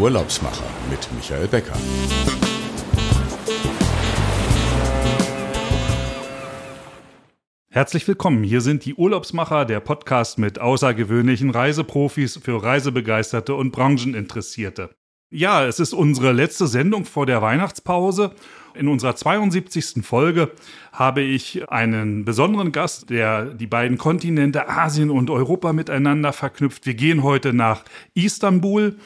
Urlaubsmacher mit Michael Becker. Herzlich willkommen. Hier sind die Urlaubsmacher, der Podcast mit außergewöhnlichen Reiseprofis für Reisebegeisterte und Brancheninteressierte. Ja, es ist unsere letzte Sendung vor der Weihnachtspause. In unserer 72. Folge habe ich einen besonderen Gast, der die beiden Kontinente Asien und Europa miteinander verknüpft. Wir gehen heute nach Istanbul.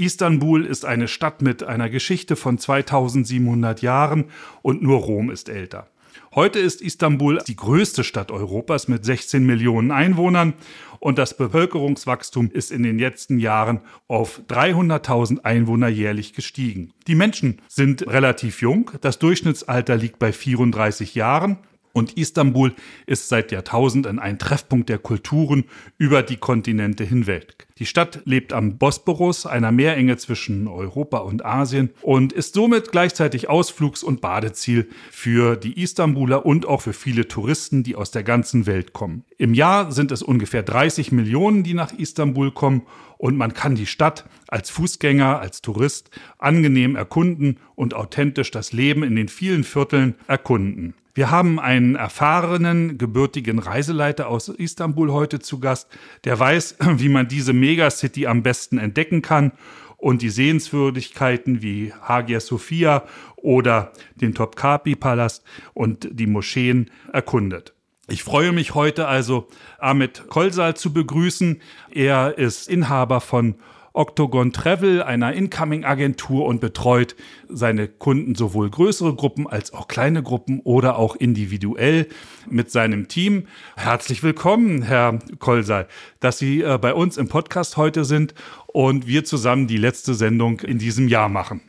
Istanbul ist eine Stadt mit einer Geschichte von 2700 Jahren und nur Rom ist älter. Heute ist Istanbul die größte Stadt Europas mit 16 Millionen Einwohnern und das Bevölkerungswachstum ist in den letzten Jahren auf 300.000 Einwohner jährlich gestiegen. Die Menschen sind relativ jung, das Durchschnittsalter liegt bei 34 Jahren und Istanbul ist seit Jahrtausenden ein Treffpunkt der Kulturen über die Kontinente hinweg. Die Stadt lebt am Bosporus, einer Meerenge zwischen Europa und Asien, und ist somit gleichzeitig Ausflugs- und Badeziel für die Istanbuler und auch für viele Touristen, die aus der ganzen Welt kommen. Im Jahr sind es ungefähr 30 Millionen, die nach Istanbul kommen, und man kann die Stadt als Fußgänger, als Tourist angenehm erkunden und authentisch das Leben in den vielen Vierteln erkunden. Wir haben einen erfahrenen, gebürtigen Reiseleiter aus Istanbul heute zu Gast, der weiß, wie man diese Megacity am besten entdecken kann und die Sehenswürdigkeiten wie Hagia Sophia oder den Topkapi-Palast und die Moscheen erkundet. Ich freue mich heute also, Ahmed Kolsal zu begrüßen. Er ist Inhaber von Octagon Travel, einer Incoming-Agentur und betreut seine Kunden sowohl größere Gruppen als auch kleine Gruppen oder auch individuell mit seinem Team. Herzlich willkommen, Herr Kolsal, dass Sie äh, bei uns im Podcast heute sind und wir zusammen die letzte Sendung in diesem Jahr machen.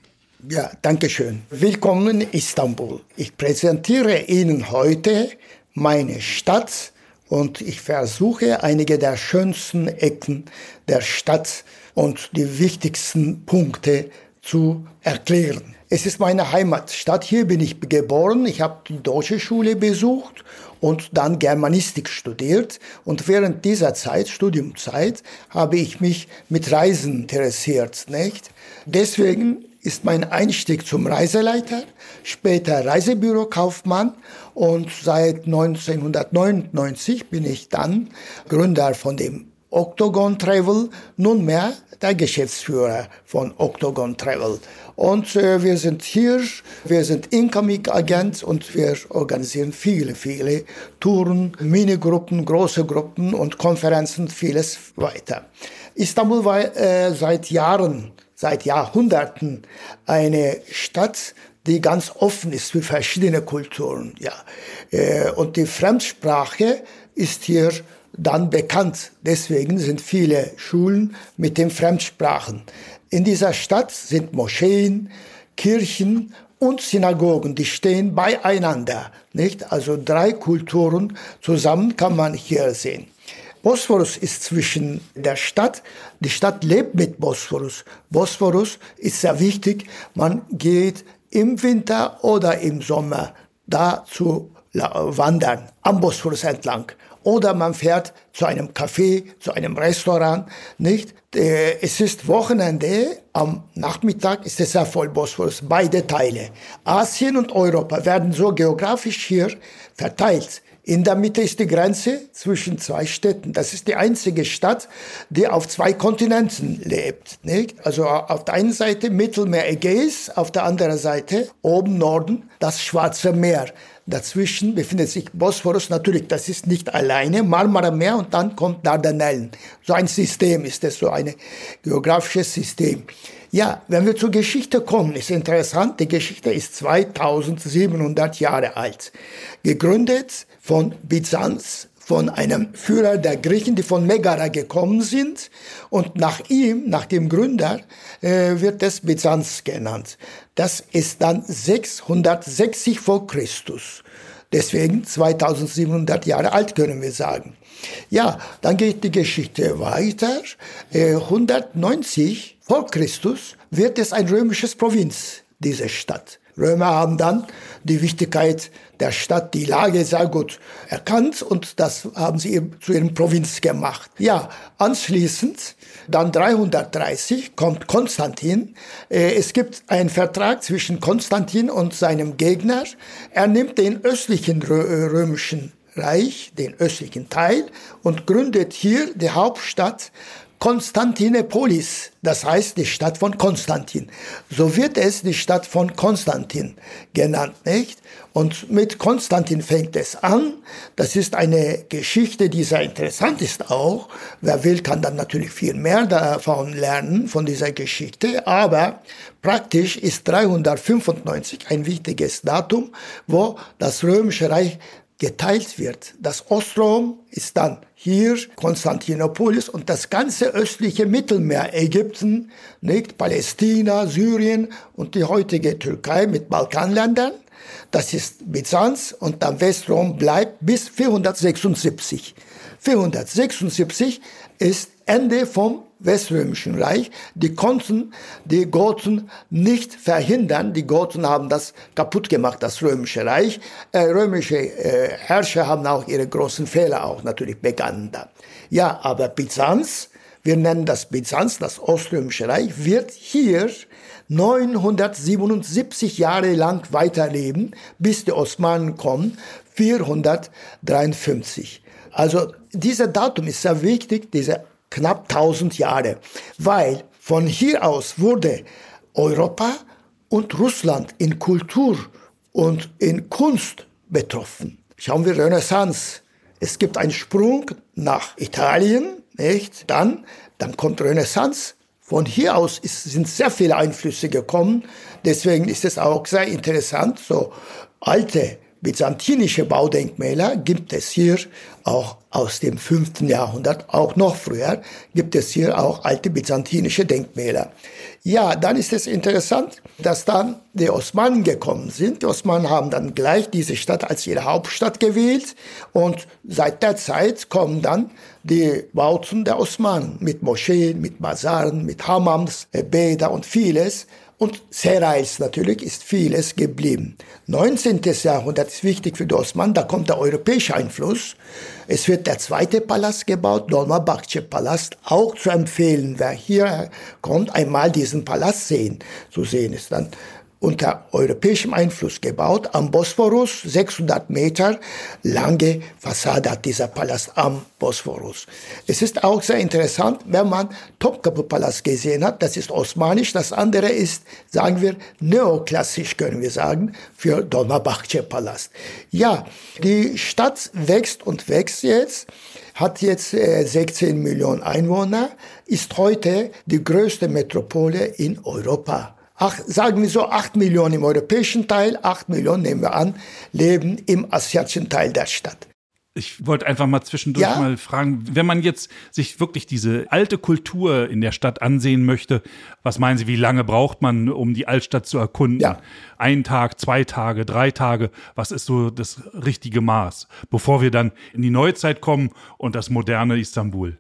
Ja, danke schön. Willkommen Istanbul. Ich präsentiere Ihnen heute meine Stadt und ich versuche einige der schönsten Ecken der Stadt und die wichtigsten Punkte zu erklären. Es ist meine Heimatstadt. Hier bin ich geboren. Ich habe die deutsche Schule besucht und dann Germanistik studiert. Und während dieser Zeit, Studiumzeit, habe ich mich mit Reisen interessiert, nicht? Deswegen ist mein Einstieg zum Reiseleiter, später Reisebürokaufmann und seit 1999 bin ich dann Gründer von dem Octagon Travel, nunmehr der Geschäftsführer von Octagon Travel. Und äh, wir sind hier, wir sind Incoming Agent und wir organisieren viele, viele Touren, Minigruppen, große Gruppen und Konferenzen, vieles weiter. Istanbul war äh, seit Jahren, seit Jahrhunderten eine Stadt, die ganz offen ist für verschiedene Kulturen. Ja. Äh, und die Fremdsprache ist hier dann bekannt. Deswegen sind viele Schulen mit den Fremdsprachen. In dieser Stadt sind Moscheen, Kirchen und Synagogen, die stehen beieinander, nicht? Also drei Kulturen zusammen kann man hier sehen. Bosporus ist zwischen der Stadt. Die Stadt lebt mit Bosporus. Bosporus ist sehr wichtig. Man geht im Winter oder im Sommer da zu wandern, am Bosporus entlang oder man fährt zu einem Café, zu einem Restaurant, nicht? Äh, es ist Wochenende, am Nachmittag ist es sehr voll Bosporus, beide Teile. Asien und Europa werden so geografisch hier verteilt. In der Mitte ist die Grenze zwischen zwei Städten. Das ist die einzige Stadt, die auf zwei Kontinenten lebt. Nicht? Also auf der einen Seite Mittelmeer Ägäis, auf der anderen Seite oben Norden das Schwarze Meer. Dazwischen befindet sich Bosporus. Natürlich, das ist nicht alleine. Marmara Meer und dann kommt Dardanellen. So ein System ist es, so ein geografisches System. Ja, wenn wir zur Geschichte kommen, ist interessant. Die Geschichte ist 2700 Jahre alt. Gegründet von Byzanz, von einem Führer der Griechen, die von Megara gekommen sind. Und nach ihm, nach dem Gründer, äh, wird es Byzanz genannt. Das ist dann 660 vor Christus. Deswegen 2700 Jahre alt können wir sagen. Ja, dann geht die Geschichte weiter. 190 äh, vor Christus wird es ein römisches Provinz, diese Stadt. Römer haben dann die Wichtigkeit der Stadt, die Lage sehr gut erkannt und das haben sie zu ihrem Provinz gemacht. Ja, anschließend, dann 330, kommt Konstantin. Äh, es gibt einen Vertrag zwischen Konstantin und seinem Gegner. Er nimmt den östlichen römischen Reich, den östlichen Teil, und gründet hier die Hauptstadt Konstantinopolis, das heißt die Stadt von Konstantin. So wird es die Stadt von Konstantin genannt, nicht? Und mit Konstantin fängt es an. Das ist eine Geschichte, die sehr interessant ist auch. Wer will, kann dann natürlich viel mehr davon lernen, von dieser Geschichte. Aber praktisch ist 395 ein wichtiges Datum, wo das Römische Reich geteilt wird. Das Ostrom ist dann hier Konstantinopolis und das ganze östliche Mittelmeer, Ägypten, nicht Palästina, Syrien und die heutige Türkei mit Balkanländern. Das ist Byzanz und dann Westrom bleibt bis 476. 476 ist Ende vom Weströmischen Reich. Die konnten die Goten nicht verhindern. Die Goten haben das kaputt gemacht, das Römische Reich. Äh, römische äh, Herrscher haben auch ihre großen Fehler auch natürlich begangen da. Ja, aber Byzanz, wir nennen das Byzanz, das Oströmische Reich, wird hier 977 Jahre lang weiterleben, bis die Osmanen kommen, 453. Also dieser Datum ist sehr wichtig, diese knapp 1000 Jahre, weil von hier aus wurde Europa und Russland in Kultur und in Kunst betroffen. Schauen wir Renaissance. Es gibt einen Sprung nach Italien, nicht? Dann, dann kommt Renaissance. Von hier aus ist, sind sehr viele Einflüsse gekommen. Deswegen ist es auch sehr interessant, so alte byzantinische Baudenkmäler gibt es hier auch aus dem fünften Jahrhundert, auch noch früher, gibt es hier auch alte byzantinische Denkmäler. Ja, dann ist es interessant, dass dann die Osmanen gekommen sind. Die Osmanen haben dann gleich diese Stadt als ihre Hauptstadt gewählt und seit der Zeit kommen dann die Bauten der Osmanen mit Moscheen, mit Basaren, mit Hammams, Bäder und vieles. Und Serais natürlich ist vieles geblieben. 19. Jahrhundert ist wichtig für die Osmanen, da kommt der europäische Einfluss. Es wird der zweite Palast gebaut, Dolmabahce Palast, auch zu empfehlen. Wer hier kommt, einmal diesen Palast sehen. Zu sehen ist dann unter europäischem Einfluss gebaut, am Bosporus, 600 Meter lange Fassade hat dieser Palast am Bosporus. Es ist auch sehr interessant, wenn man Topkapı-Palast gesehen hat, das ist osmanisch, das andere ist, sagen wir, neoklassisch, können wir sagen, für Dolmabahce-Palast. Ja, die Stadt wächst und wächst jetzt hat jetzt 16 äh, Millionen Einwohner, ist heute die größte Metropole in Europa ach, sagen wir so, acht Millionen im europäischen Teil, acht Millionen nehmen wir an, leben im asiatischen Teil der Stadt. Ich wollte einfach mal zwischendurch ja? mal fragen, wenn man jetzt sich wirklich diese alte Kultur in der Stadt ansehen möchte, was meinen Sie, wie lange braucht man, um die Altstadt zu erkunden? Ja. Ein Tag, zwei Tage, drei Tage, was ist so das richtige Maß, bevor wir dann in die Neuzeit kommen und das moderne Istanbul?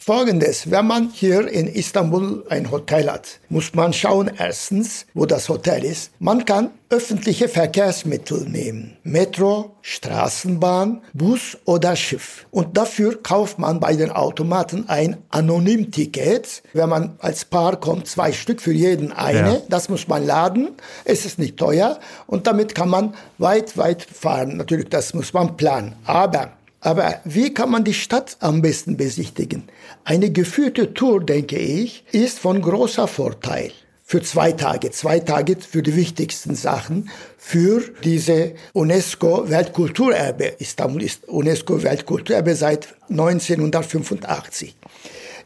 Folgendes, wenn man hier in Istanbul ein Hotel hat, muss man schauen erstens, wo das Hotel ist. Man kann öffentliche Verkehrsmittel nehmen. Metro, Straßenbahn, Bus oder Schiff. Und dafür kauft man bei den Automaten ein Anonymticket. Wenn man als Paar kommt, zwei Stück für jeden eine. Ja. Das muss man laden. Es ist nicht teuer. Und damit kann man weit, weit fahren. Natürlich, das muss man planen. Aber aber wie kann man die Stadt am besten besichtigen? Eine geführte Tour, denke ich, ist von großer Vorteil. Für zwei Tage, zwei Tage für die wichtigsten Sachen, für diese UNESCO-Weltkulturerbe. Istanbul ist UNESCO-Weltkulturerbe seit 1985.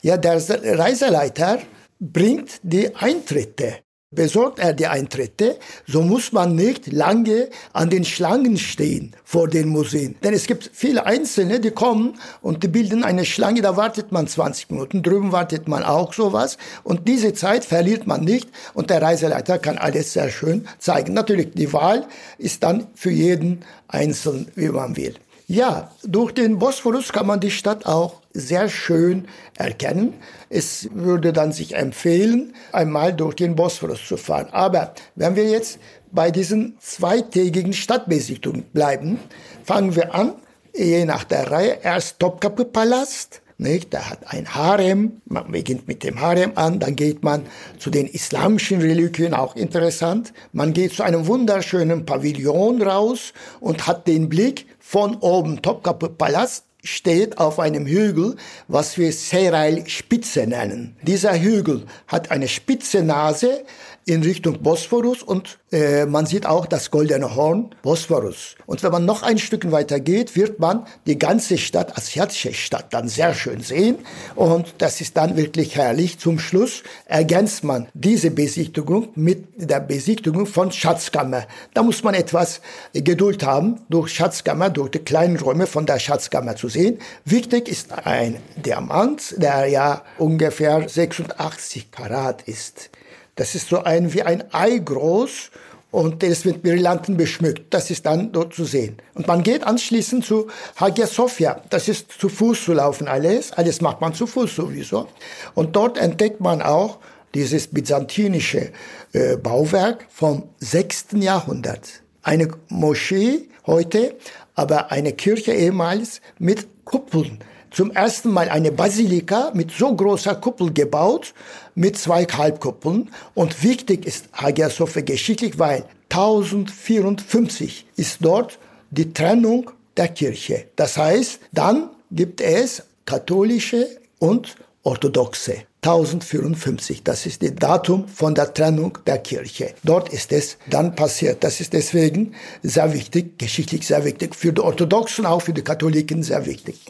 Ja, der Reiseleiter bringt die Eintritte Besorgt er die Eintritte, so muss man nicht lange an den Schlangen stehen vor den Museen. Denn es gibt viele Einzelne, die kommen und die bilden eine Schlange, da wartet man 20 Minuten, drüben wartet man auch sowas. Und diese Zeit verliert man nicht und der Reiseleiter kann alles sehr schön zeigen. Natürlich, die Wahl ist dann für jeden einzeln, wie man will. Ja, durch den Bosporus kann man die Stadt auch sehr schön erkennen. Es würde dann sich empfehlen, einmal durch den Bosporus zu fahren. Aber wenn wir jetzt bei diesen zweitägigen Stadtbesichtigungen bleiben, fangen wir an, je nach der Reihe, erst Topkapi-Palast, nicht? Der hat ein Harem. Man beginnt mit dem Harem an, dann geht man zu den islamischen Reliquien, auch interessant. Man geht zu einem wunderschönen Pavillon raus und hat den Blick von oben. Topkapi Palast steht auf einem Hügel, was wir Serail Spitze nennen. Dieser Hügel hat eine spitze Nase, in Richtung Bosporus und äh, man sieht auch das goldene Horn Bosporus. Und wenn man noch ein Stück weiter geht, wird man die ganze Stadt, asiatische Stadt, dann sehr schön sehen. Und das ist dann wirklich herrlich. Zum Schluss ergänzt man diese Besichtigung mit der Besichtigung von Schatzkammer. Da muss man etwas Geduld haben, durch Schatzkammer, durch die kleinen Räume von der Schatzkammer zu sehen. Wichtig ist ein Diamant, der ja ungefähr 86 Karat ist. Das ist so ein wie ein Ei groß und der ist mit Brillanten beschmückt. Das ist dann dort zu sehen. Und man geht anschließend zu Hagia Sophia. Das ist zu Fuß zu laufen alles. Alles macht man zu Fuß sowieso. Und dort entdeckt man auch dieses byzantinische äh, Bauwerk vom 6. Jahrhundert. Eine Moschee heute, aber eine Kirche ehemals mit Kuppeln zum ersten Mal eine Basilika mit so großer Kuppel gebaut, mit zwei Halbkuppeln. Und wichtig ist Hagia Sophia geschichtlich, weil 1054 ist dort die Trennung der Kirche. Das heißt, dann gibt es katholische und orthodoxe. 1054, das ist das Datum von der Trennung der Kirche. Dort ist es dann passiert. Das ist deswegen sehr wichtig, geschichtlich sehr wichtig, für die Orthodoxen, auch für die Katholiken sehr wichtig.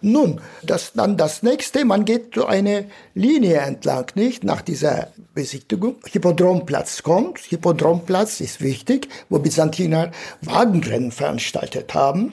Nun, das, dann das nächste, man geht so eine Linie entlang, nicht? Nach dieser Besichtigung. Hippodromplatz kommt. Hippodromplatz ist wichtig, wo Byzantiner Wagenrennen veranstaltet haben.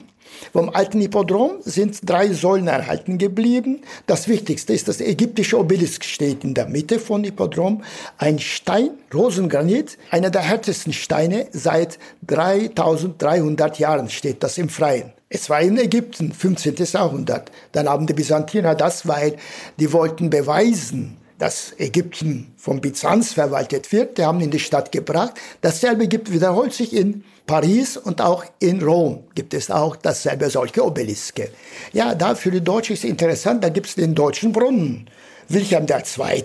Vom alten Hippodrom sind drei Säulen erhalten geblieben. Das Wichtigste ist, das ägyptische Obelisk steht in der Mitte von Hippodrom. Ein Stein, Rosengranit, einer der härtesten Steine seit 3300 Jahren steht das im Freien. Es war in Ägypten, 15. Jahrhundert. Dann haben die Byzantiner das, weil die wollten beweisen, dass Ägypten vom Byzanz verwaltet wird. Die haben in die Stadt gebracht. Dasselbe gibt, wiederholt sich in Paris und auch in Rom gibt es auch dasselbe solche Obeliske. Ja, da für die Deutschen ist interessant, da gibt es den deutschen Brunnen. Wilhelm II.,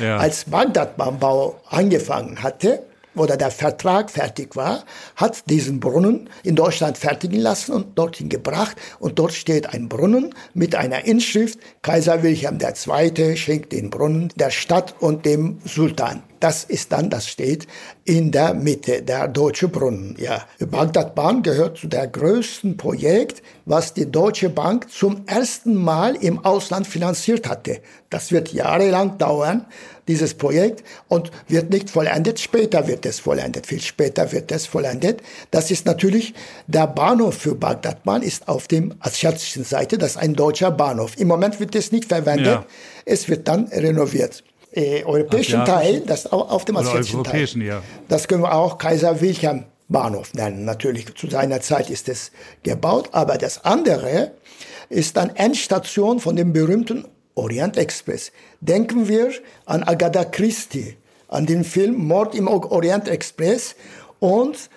ja. als Bagdad-Bau angefangen hatte, oder der Vertrag fertig war, hat diesen Brunnen in Deutschland fertigen lassen und dorthin gebracht. Und dort steht ein Brunnen mit einer Inschrift, Kaiser Wilhelm II. schenkt den Brunnen der Stadt und dem Sultan. Das ist dann, das steht in der Mitte, der Deutsche Brunnen. Ja. Die Bagdad-Bahn gehört zu der größten Projekt, was die Deutsche Bank zum ersten Mal im Ausland finanziert hatte. Das wird jahrelang dauern, dieses Projekt, und wird nicht vollendet. Später wird es vollendet, viel später wird es vollendet. Das ist natürlich, der Bahnhof für Bagdad-Bahn ist auf dem asiatischen Seite, das ist ein deutscher Bahnhof. Im Moment wird es nicht verwendet, ja. es wird dann renoviert äh, europäischen Teil, das auf dem asiatischen Teil. Ja. Das können wir auch Kaiser Wilhelm Bahnhof nennen. Natürlich zu seiner Zeit ist es gebaut, aber das andere ist dann Endstation von dem berühmten Orient Express. Denken wir an Agatha Christie, an den Film Mord im Orient Express und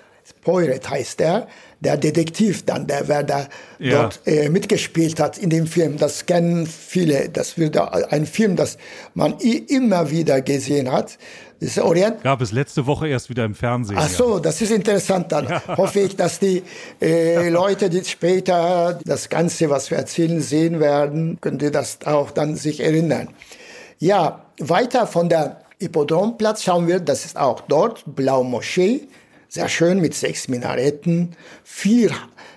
Poiret heißt er, der Detektiv dann, der wer da ja. dort äh, mitgespielt hat in dem Film. Das kennen viele. Das wird ein Film, das man immer wieder gesehen hat. Das Orient. Gab es letzte Woche erst wieder im Fernsehen. Ach so, ja. das ist interessant. Dann ja. hoffe ich, dass die äh, Leute, die später das Ganze, was wir erzählen, sehen werden, können die das auch dann sich erinnern. Ja, weiter von der Hippodromplatz schauen wir, das ist auch dort, Blau Moschee sehr schön mit sechs Minaretten, vier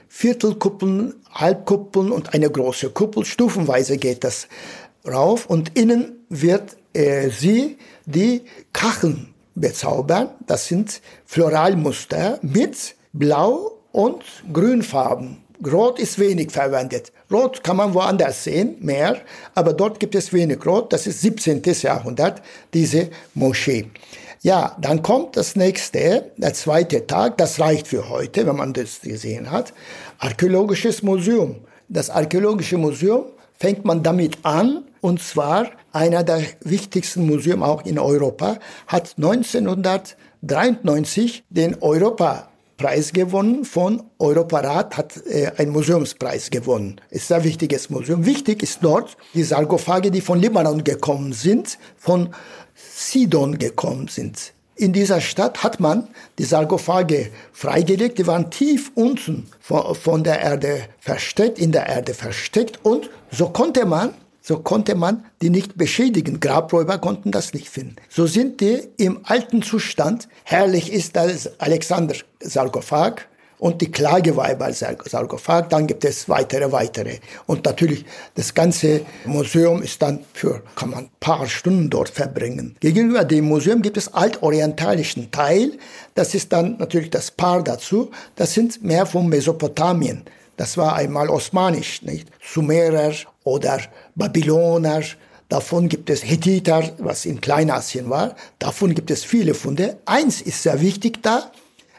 Viertelkuppeln, Halbkuppeln und eine große Kuppel. Stufenweise geht das rauf und innen wird äh, sie die Kacheln bezaubern. Das sind Floralmuster mit Blau und Grünfarben. Rot ist wenig verwendet. Rot kann man woanders sehen, mehr, aber dort gibt es wenig Rot. Das ist 17. Jahrhundert, diese Moschee. Ja, dann kommt das nächste, der zweite Tag, das reicht für heute, wenn man das gesehen hat. Archäologisches Museum. Das Archäologische Museum fängt man damit an, und zwar einer der wichtigsten Museen auch in Europa, hat 1993 den Europapreis gewonnen von Europarat, hat äh, einen Museumspreis gewonnen. Ist ein wichtiges Museum. Wichtig ist dort die Sarkophage, die von Libanon gekommen sind, von Sidon gekommen sind. In dieser Stadt hat man die Sarkophage freigelegt, die waren tief unten von, der Erde versteckt, in der Erde versteckt und so konnte man so konnte man die nicht beschädigen. Grabräuber konnten das nicht finden. So sind die im alten Zustand. Herrlich ist das Alexander-Sarkophag und die Klageweiber-Sarkophag. Dann gibt es weitere, weitere. Und natürlich, das ganze Museum ist dann für, kann man ein paar Stunden dort verbringen. Gegenüber dem Museum gibt es altorientalischen Teil. Das ist dann natürlich das Paar dazu. Das sind mehr von Mesopotamien. Das war einmal osmanisch, nicht? Sumerer oder Babyloner. Davon gibt es Hethiter, was in Kleinasien war. Davon gibt es viele Funde. Eins ist sehr wichtig da.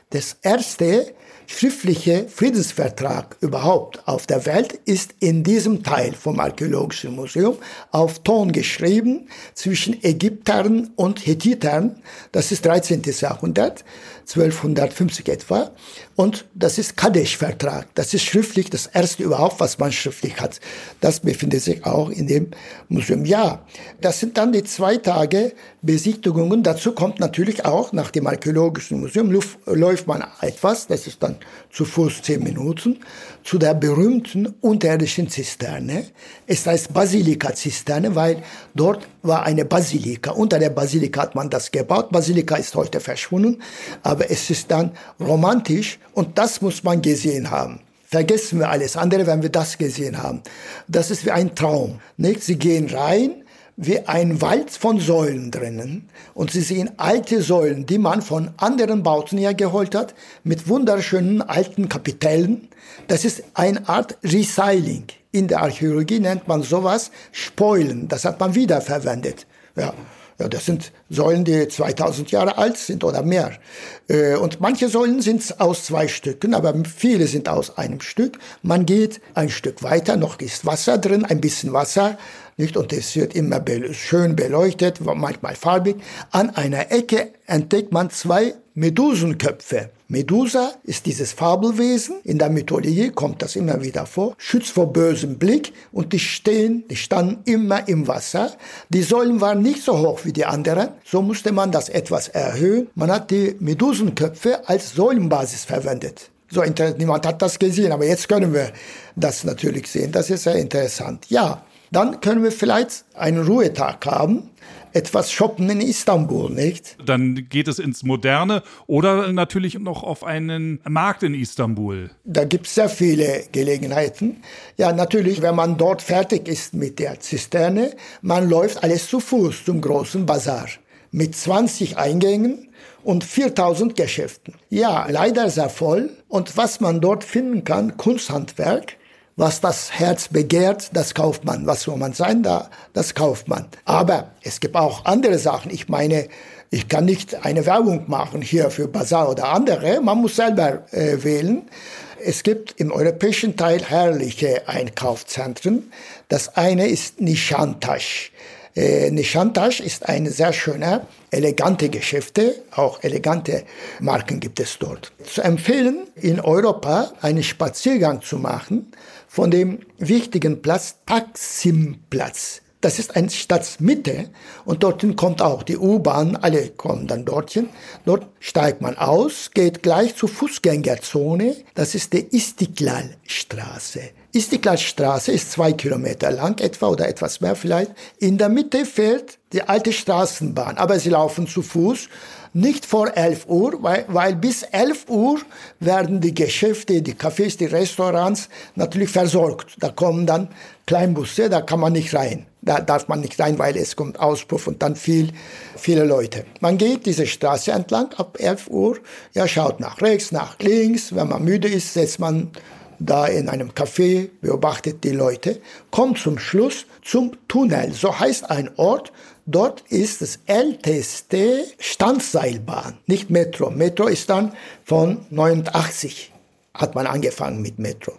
Das erste schriftliche Friedensvertrag überhaupt auf der Welt ist in diesem Teil vom Archäologischen Museum auf Ton geschrieben zwischen Ägyptern und Hethitern. Das ist 13. Jahrhundert. 1250 etwa. Und das ist Kadesh-Vertrag. Das ist schriftlich das erste überhaupt, was man schriftlich hat. Das befindet sich auch in dem Museum. Ja, das sind dann die zwei Tage Besichtigungen. Dazu kommt natürlich auch nach dem Archäologischen Museum läuft man etwas. Das ist dann zu Fuß zehn Minuten zu der berühmten unterirdischen Zisterne. Es heißt Basilika-Zisterne, weil dort war eine Basilika. Unter der Basilika hat man das gebaut. Basilika ist heute verschwunden, aber es ist dann romantisch und das muss man gesehen haben. Vergessen wir alles andere, wenn wir das gesehen haben. Das ist wie ein Traum. Nicht? Sie gehen rein, wie ein Wald von Säulen drinnen und Sie sehen alte Säulen, die man von anderen Bauten her geholt hat, mit wunderschönen alten Kapitellen. Das ist eine Art Recycling. In der Archäologie nennt man sowas Spoilen. Das hat man wiederverwendet. Ja. Ja, das sind Säulen, die 2000 Jahre alt sind oder mehr. Äh, und manche Säulen sind aus zwei Stücken, aber viele sind aus einem Stück. Man geht ein Stück weiter, noch ist Wasser drin, ein bisschen Wasser, nicht? Und es wird immer schön beleuchtet, manchmal farbig. An einer Ecke entdeckt man zwei Medusenköpfe. Medusa ist dieses Fabelwesen. In der Mythologie kommt das immer wieder vor. Schützt vor bösem Blick und die stehen, die standen immer im Wasser. Die Säulen waren nicht so hoch wie die anderen. So musste man das etwas erhöhen. Man hat die Medusenköpfe als Säulenbasis verwendet. So niemand hat das gesehen, aber jetzt können wir das natürlich sehen. Das ist sehr interessant. Ja, dann können wir vielleicht einen Ruhetag haben etwas shoppen in Istanbul, nicht? Dann geht es ins Moderne oder natürlich noch auf einen Markt in Istanbul. Da gibt es sehr viele Gelegenheiten. Ja, natürlich, wenn man dort fertig ist mit der Zisterne, man läuft alles zu Fuß zum großen Bazar mit 20 Eingängen und 4000 Geschäften. Ja, leider sehr voll. Und was man dort finden kann, Kunsthandwerk, was das Herz begehrt, das kauft man. Was soll man sein da? Das kauft man. Aber es gibt auch andere Sachen. Ich meine, ich kann nicht eine Werbung machen hier für Bazar oder andere. Man muss selber äh, wählen. Es gibt im europäischen Teil herrliche Einkaufszentren. Das eine ist Nishantash. Äh, Nishantash ist eine sehr schöne, elegante Geschäfte. Auch elegante Marken gibt es dort. Zu empfehlen, in Europa einen Spaziergang zu machen von dem wichtigen Platz Taksimplatz. Das ist eine Stadtmitte und dorthin kommt auch die U-Bahn, alle kommen dann dorthin. Dort steigt man aus, geht gleich zur Fußgängerzone, das ist die Istiklal-Straße. Istiklal-Straße ist zwei Kilometer lang etwa oder etwas mehr vielleicht. In der Mitte fährt die alte Straßenbahn, aber sie laufen zu Fuß nicht vor 11 Uhr, weil, weil bis 11 Uhr werden die Geschäfte, die Cafés, die Restaurants natürlich versorgt. Da kommen dann Kleinbusse, da kann man nicht rein. Da darf man nicht rein, weil es kommt Auspuff und dann viel, viele Leute. Man geht diese Straße entlang ab 11 Uhr, ja, schaut nach rechts, nach links. Wenn man müde ist, setzt man da in einem Café, beobachtet die Leute, kommt zum Schluss zum Tunnel. So heißt ein Ort, Dort ist das älteste Standseilbahn, nicht Metro. Metro ist dann von 89 hat man angefangen mit Metro.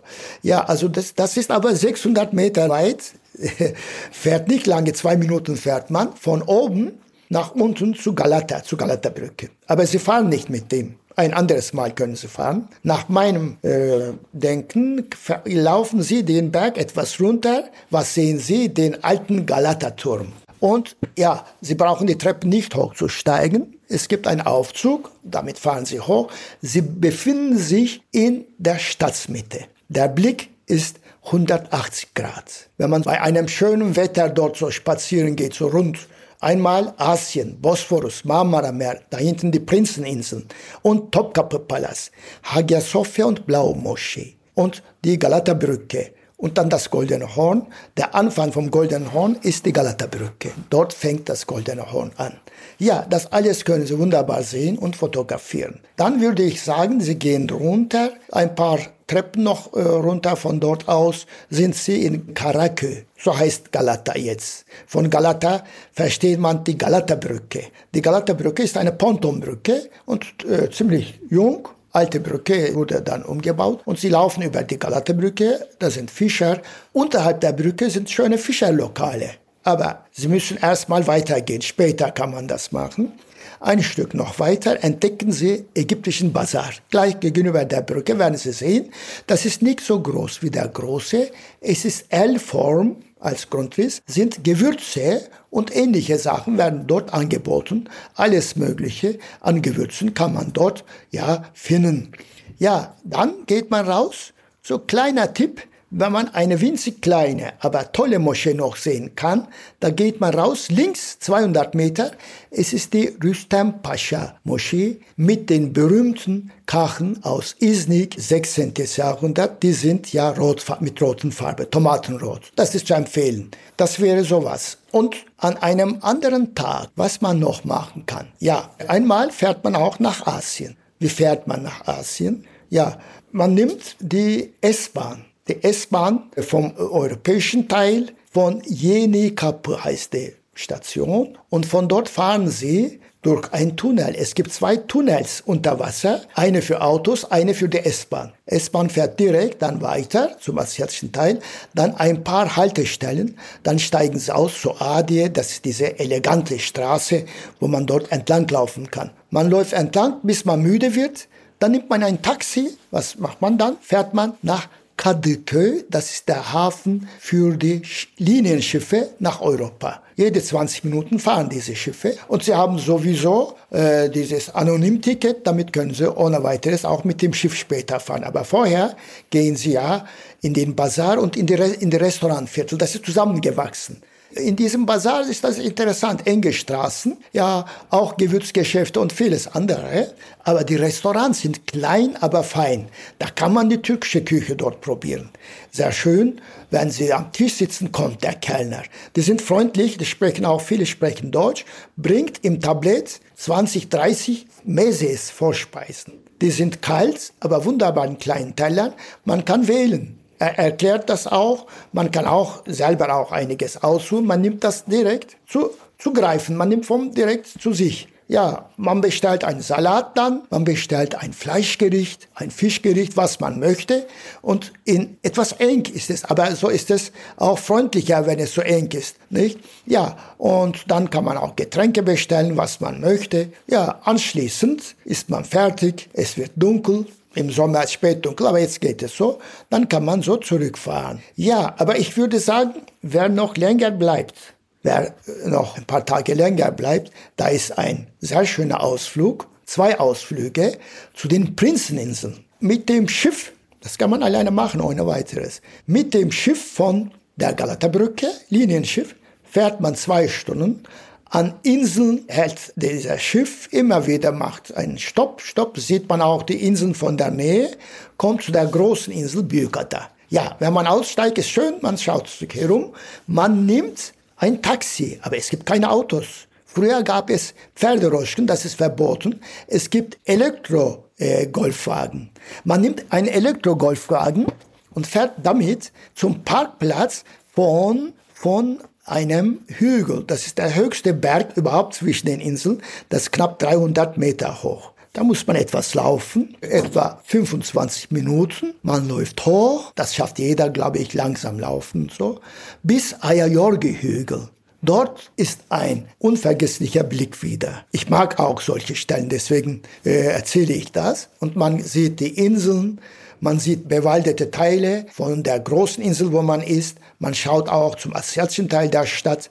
Ja, also das, das ist aber 600 Meter weit, fährt nicht lange, zwei Minuten fährt man von oben nach unten zu Galata, zu Galata-Brücke. Aber sie fahren nicht mit dem. Ein anderes Mal können sie fahren. Nach meinem äh, Denken laufen sie den Berg etwas runter. Was sehen sie? Den alten Galata-Turm. Und ja, Sie brauchen die Treppe nicht hochzusteigen. Es gibt einen Aufzug, damit fahren Sie hoch. Sie befinden sich in der Stadtmitte. Der Blick ist 180 Grad. Wenn man bei einem schönen Wetter dort so spazieren geht, so rund Einmal Asien, Bosporus, Marmara-Meer, da hinten die Prinzeninseln und Topkapi-Palast, Hagia Sophia und Blaue Moschee und die Galata-Brücke und dann das Goldene Horn. Der Anfang vom Goldenen Horn ist die Galata-Brücke. Dort fängt das Goldene Horn an. Ja, das alles können Sie wunderbar sehen und fotografieren. Dann würde ich sagen, Sie gehen runter, ein paar Treppen noch äh, runter von dort aus sind Sie in Karakö. So heißt Galata jetzt. Von Galata versteht man die Galata-Brücke. Die Galata-Brücke ist eine Pontonbrücke und äh, ziemlich jung alte Brücke wurde dann umgebaut und sie laufen über die Galaterbrücke, da sind Fischer. Unterhalb der Brücke sind schöne Fischerlokale. Aber sie müssen erstmal weitergehen, später kann man das machen. Ein Stück noch weiter entdecken Sie ägyptischen Bazar. Gleich gegenüber der Brücke werden Sie sehen, das ist nicht so groß wie der große. Es ist L-Form als Grundriss, sind Gewürze und ähnliche Sachen werden dort angeboten. Alles Mögliche an Gewürzen kann man dort ja finden. Ja, dann geht man raus. So kleiner Tipp, wenn man eine winzig kleine, aber tolle Moschee noch sehen kann, da geht man raus, links 200 Meter, es ist die Rüstem Pascha Moschee mit den berühmten Kachen aus Iznik, 16. Jahrhundert, die sind ja rot, mit roten Farbe, Tomatenrot. Das ist zu empfehlen. Das wäre sowas. Und an einem anderen Tag, was man noch machen kann. Ja, einmal fährt man auch nach Asien. Wie fährt man nach Asien? Ja, man nimmt die S-Bahn die S-Bahn vom europäischen Teil von Yeni Kapı heißt die Station und von dort fahren sie durch ein Tunnel. Es gibt zwei Tunnels unter Wasser, eine für Autos, eine für die S-Bahn. S-Bahn fährt direkt dann weiter zum asiatischen Teil, dann ein paar Haltestellen, dann steigen sie aus zu Adie, das ist diese elegante Straße, wo man dort entlang laufen kann. Man läuft entlang, bis man müde wird, dann nimmt man ein Taxi, was macht man dann? Fährt man nach Kadıköy, das ist der Hafen für die Linienschiffe nach Europa. Jede 20 Minuten fahren diese Schiffe und sie haben sowieso äh, dieses Anonymticket, damit können sie ohne weiteres auch mit dem Schiff später fahren. Aber vorher gehen sie ja in den Bazar und in die, Re in die Restaurantviertel. Das ist zusammengewachsen. In diesem Bazar ist das interessant. Enge Straßen, ja, auch Gewürzgeschäfte und vieles andere. Aber die Restaurants sind klein, aber fein. Da kann man die türkische Küche dort probieren. Sehr schön. Wenn Sie am Tisch sitzen, kommt der Kellner. Die sind freundlich, die sprechen auch, viele sprechen Deutsch, bringt im Tablett 20, 30 Meses Vorspeisen. Die sind kalt, aber wunderbar in kleinen Tellern. Man kann wählen. Er erklärt das auch. Man kann auch selber auch einiges aussuchen. Man nimmt das direkt zu, zu greifen. Man nimmt vom direkt zu sich. Ja, man bestellt einen Salat dann, man bestellt ein Fleischgericht, ein Fischgericht, was man möchte. Und in etwas eng ist es, aber so ist es auch freundlicher, wenn es so eng ist, nicht? Ja, und dann kann man auch Getränke bestellen, was man möchte. Ja, anschließend ist man fertig, es wird dunkel, im Sommer spät dunkel, aber jetzt geht es so, dann kann man so zurückfahren. Ja, aber ich würde sagen, wer noch länger bleibt, wer noch ein paar Tage länger bleibt, da ist ein sehr schöner Ausflug, zwei Ausflüge zu den Prinzeninseln. Mit dem Schiff, das kann man alleine machen ohne weiteres, mit dem Schiff von der Galata-Brücke, Linienschiff, fährt man zwei Stunden an Inseln hält dieser Schiff immer wieder, macht einen Stopp, Stopp, sieht man auch die Inseln von der Nähe, kommt zu der großen Insel Büyükada. Ja, wenn man aussteigt, ist schön, man schaut sich herum, man nimmt ein Taxi, aber es gibt keine Autos. Früher gab es Pferderoschen, das ist verboten. Es gibt Elektro-Golfwagen. Man nimmt einen Elektro-Golfwagen und fährt damit zum Parkplatz von, von einem Hügel. Das ist der höchste Berg überhaupt zwischen den Inseln. Das ist knapp 300 Meter hoch. Da muss man etwas laufen, etwa 25 Minuten. Man läuft hoch, das schafft jeder, glaube ich, langsam laufen so, bis Ayajorgi-Hügel. Dort ist ein unvergesslicher Blick wieder. Ich mag auch solche Stellen, deswegen äh, erzähle ich das. Und man sieht die Inseln, man sieht bewaldete Teile von der großen Insel, wo man ist. Man schaut auch zum asiatischen Teil der Stadt.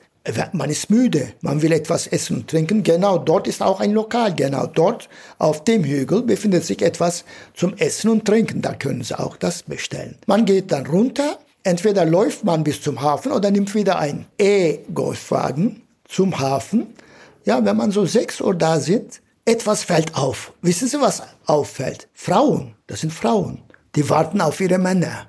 Man ist müde, man will etwas essen und trinken. Genau dort ist auch ein Lokal. Genau dort auf dem Hügel befindet sich etwas zum Essen und Trinken. Da können Sie auch das bestellen. Man geht dann runter Entweder läuft man bis zum Hafen oder nimmt wieder einen E-Golfwagen zum Hafen. Ja, wenn man so sechs Uhr da sind, etwas fällt auf. Wissen Sie, was auffällt? Frauen, das sind Frauen, die warten auf ihre Männer.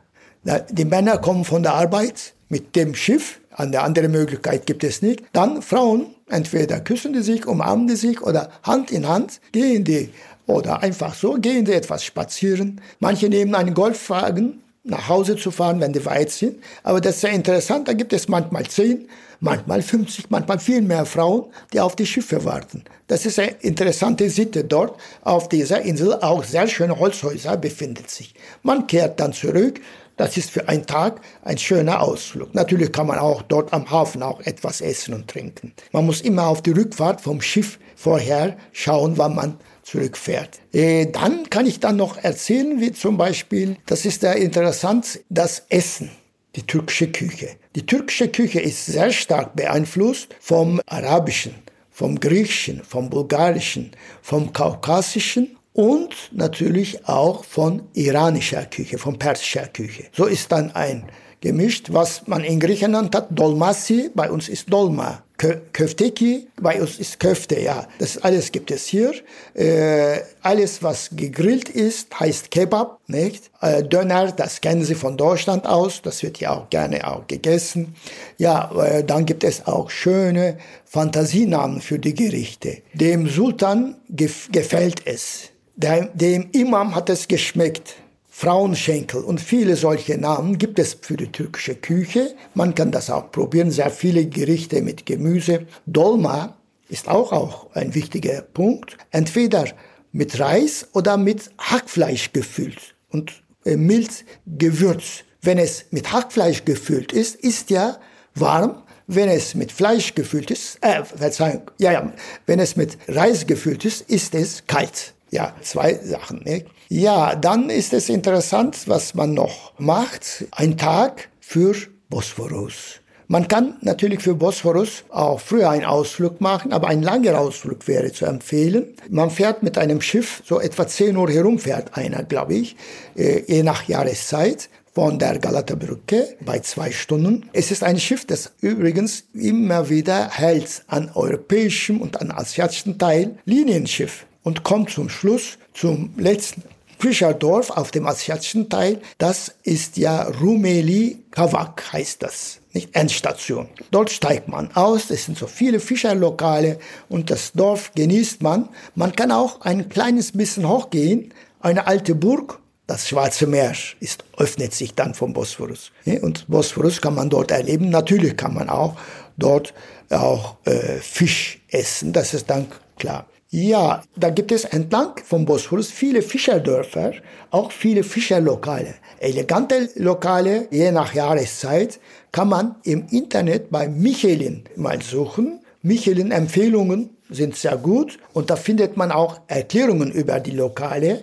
Die Männer kommen von der Arbeit mit dem Schiff, eine andere Möglichkeit gibt es nicht. Dann Frauen, entweder küssen die sich, umarmen die sich oder Hand in Hand gehen die oder einfach so gehen die etwas spazieren. Manche nehmen einen Golfwagen nach Hause zu fahren, wenn die weit sind. Aber das ist sehr interessant. Da gibt es manchmal zehn, manchmal 50, manchmal viel mehr Frauen, die auf die Schiffe warten. Das ist eine interessante Sitte dort. Auf dieser Insel auch sehr schöne Holzhäuser befinden sich. Man kehrt dann zurück. Das ist für einen Tag ein schöner Ausflug. Natürlich kann man auch dort am Hafen auch etwas essen und trinken. Man muss immer auf die Rückfahrt vom Schiff vorher schauen, wann man zurückfährt. Äh, dann kann ich dann noch erzählen, wie zum Beispiel, das ist ja interessant, das Essen, die türkische Küche. Die türkische Küche ist sehr stark beeinflusst vom Arabischen, vom Griechischen, vom Bulgarischen, vom Kaukasischen und natürlich auch von iranischer Küche, von persischer Küche. So ist dann ein gemischt, was man in Griechenland hat, Dolmasi, bei uns ist Dolma. Köfteki, bei uns ist Köfte, ja. Das alles gibt es hier. Äh, alles, was gegrillt ist, heißt Kebab, nicht? Äh, Döner, das kennen Sie von Deutschland aus, das wird ja auch gerne auch gegessen. Ja, äh, dann gibt es auch schöne Fantasienamen für die Gerichte. Dem Sultan gef gefällt es. Dem, dem Imam hat es geschmeckt. Frauenschenkel und viele solche Namen gibt es für die türkische Küche. Man kann das auch probieren, sehr viele Gerichte mit Gemüse. Dolma ist auch, auch ein wichtiger Punkt. Entweder mit Reis oder mit Hackfleisch gefüllt und äh, mild gewürzt. Wenn es mit Hackfleisch gefüllt ist, ist ja warm. Wenn es mit Fleisch gefüllt ist, äh, Verzeihung, ja, ja, wenn es mit Reis gefüllt ist, ist es kalt. Ja, zwei Sachen. Ne? Ja, dann ist es interessant, was man noch macht. Ein Tag für Bosporus. Man kann natürlich für Bosporus auch früher einen Ausflug machen, aber ein langer Ausflug wäre zu empfehlen. Man fährt mit einem Schiff, so etwa 10 Uhr herumfährt einer, glaube ich, äh, je nach Jahreszeit von der Galata-Brücke bei zwei Stunden. Es ist ein Schiff, das übrigens immer wieder hält an europäischem und an asiatischem Teil Linienschiff und kommt zum Schluss zum letzten Fischerdorf auf dem asiatischen Teil. Das ist ja Rumeli Kavak heißt das, nicht Endstation. Dort steigt man aus, es sind so viele Fischerlokale und das Dorf genießt man. Man kann auch ein kleines bisschen hochgehen, eine alte Burg das Schwarze Meer ist, öffnet sich dann vom Bosporus. Und Bosporus kann man dort erleben. Natürlich kann man auch dort auch äh, Fisch essen, das ist dann klar. Ja, da gibt es entlang vom Bosporus viele Fischerdörfer, auch viele Fischerlokale. Elegante Lokale, je nach Jahreszeit, kann man im Internet bei Michelin mal suchen. Michelin-Empfehlungen sind sehr gut und da findet man auch Erklärungen über die Lokale.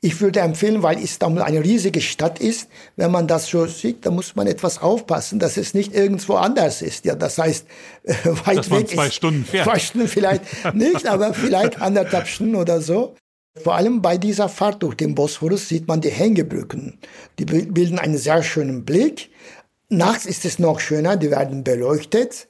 Ich würde empfehlen, weil Istanbul eine riesige Stadt ist, wenn man das so sieht, da muss man etwas aufpassen, dass es nicht irgendwo anders ist. Ja, das heißt, äh, weit dass weg zwei ist, Stunden fährt. Zwei Stunden vielleicht nicht, aber vielleicht anderthalb Stunden oder so. Vor allem bei dieser Fahrt durch den Bosporus sieht man die Hängebrücken. Die bilden einen sehr schönen Blick. Nachts ist es noch schöner, die werden beleuchtet.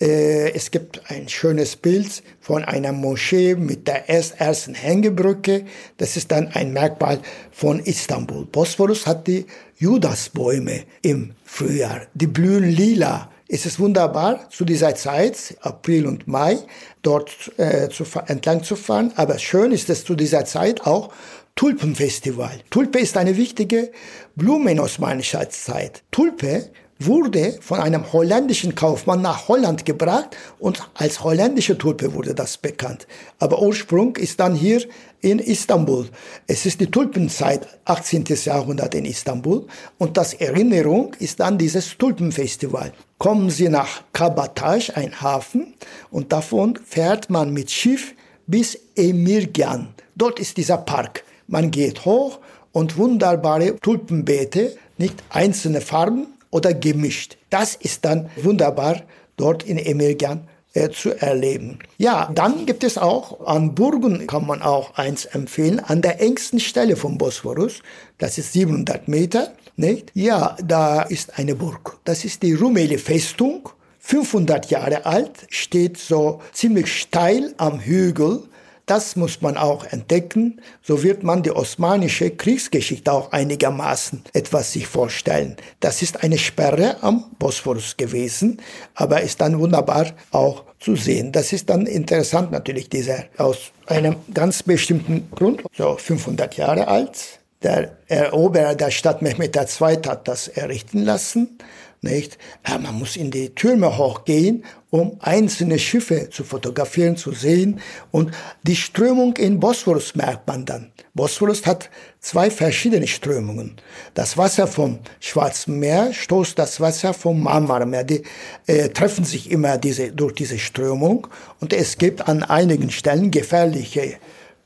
Äh, es gibt ein schönes Bild von einer Moschee mit der ersten Hängebrücke. Das ist dann ein Merkmal von Istanbul. Bosporus hat die Judasbäume im Frühjahr. Die blühen lila Es ist wunderbar, zu dieser Zeit, April und Mai, dort äh, zu, entlang zu fahren. Aber schön ist es zu dieser Zeit auch Tulpenfestival. Tulpe ist eine wichtige Blume in osmanischer Zeit. Tulpe wurde von einem holländischen Kaufmann nach Holland gebracht und als holländische Tulpe wurde das bekannt. Aber Ursprung ist dann hier in Istanbul. Es ist die Tulpenzeit, 18. Jahrhundert in Istanbul und das Erinnerung ist dann dieses Tulpenfestival. Kommen Sie nach Kabataj, ein Hafen, und davon fährt man mit Schiff bis Emirgan. Dort ist dieser Park. Man geht hoch und wunderbare Tulpenbeete, nicht einzelne Farben, oder gemischt. Das ist dann wunderbar dort in Emirgan äh, zu erleben. Ja, dann gibt es auch an Burgen kann man auch eins empfehlen, an der engsten Stelle vom Bosporus, das ist 700 Meter, nicht? Ja, da ist eine Burg. Das ist die Rumeli Festung. 500 Jahre alt, steht so ziemlich steil am Hügel das muss man auch entdecken. So wird man die osmanische Kriegsgeschichte auch einigermaßen etwas sich vorstellen. Das ist eine Sperre am Bosporus gewesen, aber ist dann wunderbar auch zu sehen. Das ist dann interessant natürlich, dieser aus einem ganz bestimmten Grund, so 500 Jahre alt. Der Eroberer der Stadt Mehmet II. hat das errichten lassen nicht? Ja, man muss in die Türme hochgehen, um einzelne Schiffe zu fotografieren, zu sehen. Und die Strömung in Bosporus merkt man dann. Bosporus hat zwei verschiedene Strömungen. Das Wasser vom Schwarzen Meer stoßt das Wasser vom Marmara Die äh, treffen sich immer diese, durch diese Strömung. Und es gibt an einigen Stellen gefährliche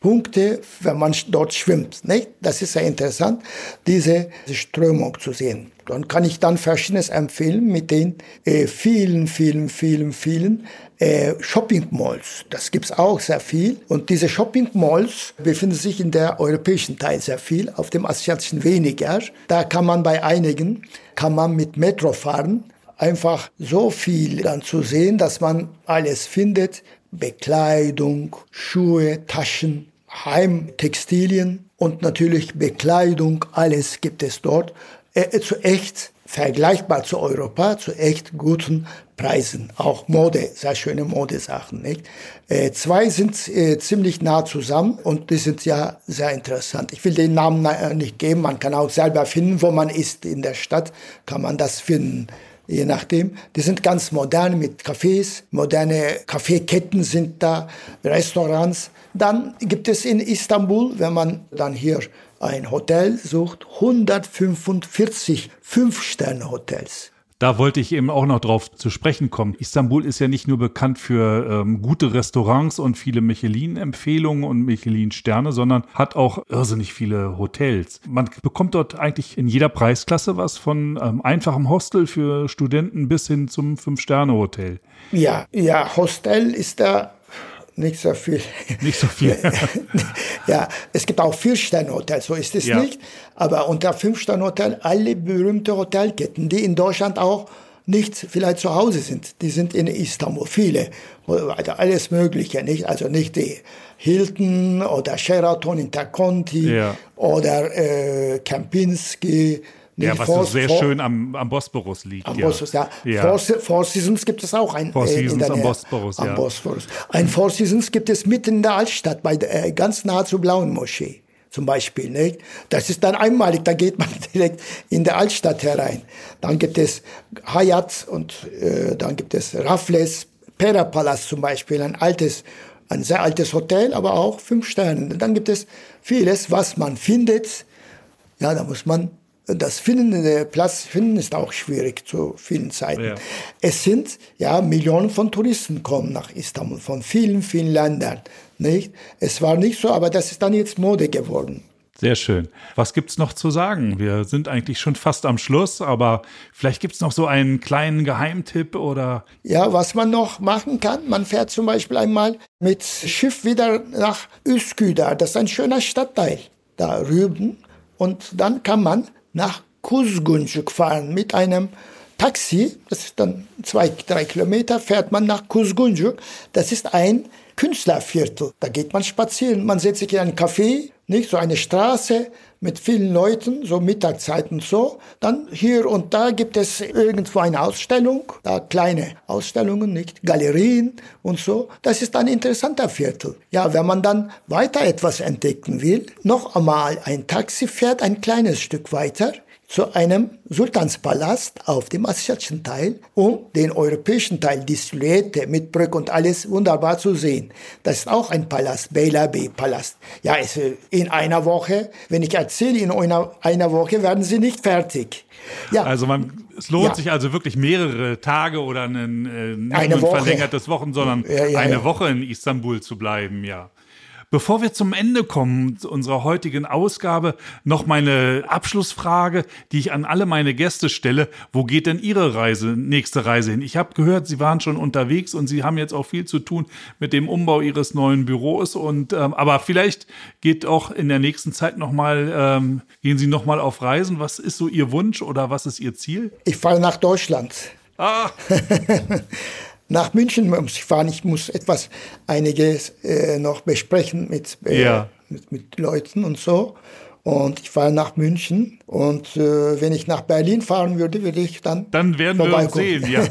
Punkte, wenn man dort schwimmt. Nicht? Das ist sehr interessant, diese Strömung zu sehen. Dann kann ich dann Verschiedenes empfehlen mit den äh, vielen, vielen, vielen, vielen äh, Shopping Malls. Das gibt's auch sehr viel. Und diese Shopping Malls befinden sich in der europäischen Teil sehr viel, auf dem asiatischen weniger. Da kann man bei einigen, kann man mit Metro fahren. Einfach so viel dann zu sehen, dass man alles findet. Bekleidung, Schuhe, Taschen, Heimtextilien und natürlich Bekleidung, alles gibt es dort äh, zu echt vergleichbar zu Europa, zu echt guten Preisen. Auch Mode, sehr schöne Modesachen. Nicht? Äh, zwei sind äh, ziemlich nah zusammen und die sind ja sehr interessant. Ich will den Namen nicht geben, man kann auch selber finden, wo man ist in der Stadt, kann man das finden je nachdem. Die sind ganz modern mit Cafés, moderne Kaffeeketten sind da, Restaurants. Dann gibt es in Istanbul, wenn man dann hier ein Hotel sucht, 145 Fünf-Sterne-Hotels. Da wollte ich eben auch noch drauf zu sprechen kommen. Istanbul ist ja nicht nur bekannt für ähm, gute Restaurants und viele Michelin-Empfehlungen und Michelin-Sterne, sondern hat auch irrsinnig viele Hotels. Man bekommt dort eigentlich in jeder Preisklasse was von ähm, einfachem Hostel für Studenten bis hin zum Fünf-Sterne-Hotel. Ja, ja, Hostel ist da nicht so viel. Nicht so viel. ja, es gibt auch Vier-Sterne-Hotels, so ist es ja. nicht. Aber unter Fünf-Sterne-Hotel alle berühmte Hotelketten, die in Deutschland auch nicht vielleicht zu Hause sind. Die sind in Istanbul, viele. Also alles Mögliche, nicht? Also nicht die Hilton oder Sheraton Interconti ja. oder äh, Kempinski ja, was Four, sehr Four, schön am, am Bosporus liegt. Am ja. Bosporus, ja. ja. Four, Four, Seasons gibt es auch ein. Four äh, Seasons am Bosporus, am ja. Bosporus. Ein Four Seasons gibt es mitten in der Altstadt, bei, äh, ganz nah zur Blauen Moschee zum Beispiel. Nicht? Das ist dann einmalig, da geht man direkt in der Altstadt herein. Dann gibt es Hayat und äh, dann gibt es Raffles, Pera Palace zum Beispiel, ein altes, ein sehr altes Hotel, aber auch fünf Sterne. Dann gibt es vieles, was man findet. Ja, da muss man das Finden, der Platz finden ist auch schwierig zu vielen Zeiten. Ja. Es sind ja Millionen von Touristen kommen nach Istanbul von vielen, vielen Ländern. Nicht? Es war nicht so, aber das ist dann jetzt Mode geworden. Sehr schön. Was gibt's noch zu sagen? Wir sind eigentlich schon fast am Schluss, aber vielleicht gibt's noch so einen kleinen Geheimtipp oder. Ja, was man noch machen kann, man fährt zum Beispiel einmal mit Schiff wieder nach Üsküdar. Das ist ein schöner Stadtteil da rüben. Und dann kann man nach Kuzguncuk fahren mit einem Taxi, das ist dann zwei, drei Kilometer, fährt man nach Kuzgunjuk. Das ist ein Künstlerviertel. Da geht man spazieren, man setzt sich in einen Café, nicht so eine Straße mit vielen Leuten, so Mittagszeiten so. Dann hier und da gibt es irgendwo eine Ausstellung, da kleine Ausstellungen, nicht Galerien und so. Das ist ein interessanter Viertel. Ja, wenn man dann weiter etwas entdecken will, noch einmal ein Taxi fährt ein kleines Stück weiter zu einem Sultanspalast auf dem asiatischen Teil, um den europäischen Teil, die Silhouette mit Brück und alles wunderbar zu sehen. Das ist auch ein Palast, Beylabe-Palast. Ja, es, in einer Woche, wenn ich erzähle, in einer, einer Woche werden sie nicht fertig. Ja. Also man, es lohnt ja. sich also wirklich mehrere Tage oder ein, äh, eine ein verlängertes Wochen, sondern ja, ja, eine Woche in Istanbul zu bleiben, ja. Bevor wir zum Ende kommen unserer heutigen Ausgabe, noch meine Abschlussfrage, die ich an alle meine Gäste stelle. Wo geht denn Ihre Reise, nächste Reise hin? Ich habe gehört, Sie waren schon unterwegs und Sie haben jetzt auch viel zu tun mit dem Umbau Ihres neuen Büros. Und ähm, aber vielleicht geht auch in der nächsten Zeit noch mal, ähm, gehen Sie noch mal auf Reisen. Was ist so Ihr Wunsch oder was ist Ihr Ziel? Ich fahre nach Deutschland. Ah. nach München muss ich fahren. Ich muss etwas, einiges äh, noch besprechen mit, äh, ja. mit, mit Leuten und so. Und ich fahre nach München. Und äh, wenn ich nach Berlin fahren würde, würde ich dann. Dann werden wir uns sehen, ja.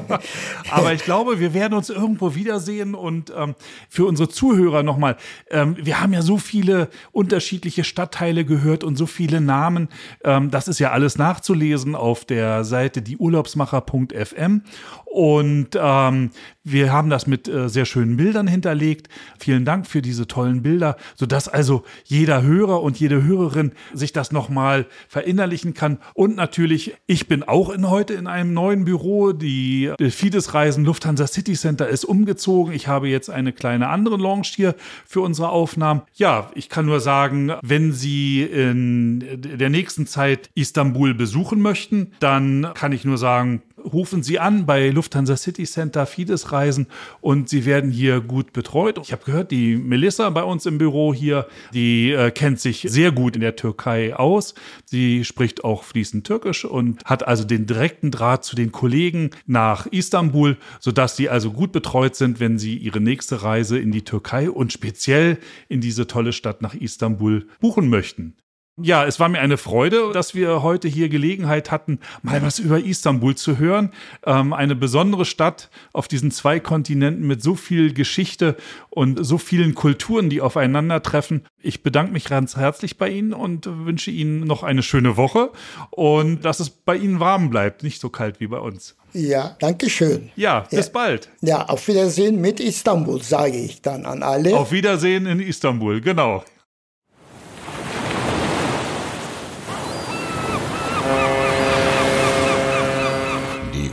Aber ich glaube, wir werden uns irgendwo wiedersehen. Und ähm, für unsere Zuhörer nochmal, ähm, wir haben ja so viele unterschiedliche Stadtteile gehört und so viele Namen. Ähm, das ist ja alles nachzulesen auf der Seite dieurlaubsmacher.fm. Und ähm, wir haben das mit äh, sehr schönen Bildern hinterlegt. Vielen Dank für diese tollen Bilder, sodass also jeder Hörer und jede Hörerin sich das nochmal verinnerlichen kann. Und natürlich, ich bin auch in, heute in einem neuen Büro. Die Fides Reisen Lufthansa City Center ist umgezogen. Ich habe jetzt eine kleine andere Lounge hier für unsere Aufnahmen. Ja, ich kann nur sagen, wenn Sie in der nächsten Zeit Istanbul besuchen möchten, dann kann ich nur sagen, rufen Sie an bei Lufthansa City Center Fides Reisen und Sie werden hier gut betreut. Ich habe gehört, die Melissa bei uns im Büro hier, die äh, kennt sich sehr gut in der Türkei aus. Sie spricht auch fließend Türkisch und hat also den direkten Draht zu den Kollegen nach Istanbul, sodass sie also gut betreut sind, wenn sie ihre nächste Reise in die Türkei und speziell in diese tolle Stadt nach Istanbul buchen möchten. Ja, es war mir eine Freude, dass wir heute hier Gelegenheit hatten, mal was über Istanbul zu hören. Ähm, eine besondere Stadt auf diesen zwei Kontinenten mit so viel Geschichte und so vielen Kulturen, die aufeinandertreffen. Ich bedanke mich ganz herzlich bei Ihnen und wünsche Ihnen noch eine schöne Woche und dass es bei Ihnen warm bleibt, nicht so kalt wie bei uns. Ja, danke schön. Ja, bis ja. bald. Ja, auf Wiedersehen mit Istanbul, sage ich dann an alle. Auf Wiedersehen in Istanbul, genau.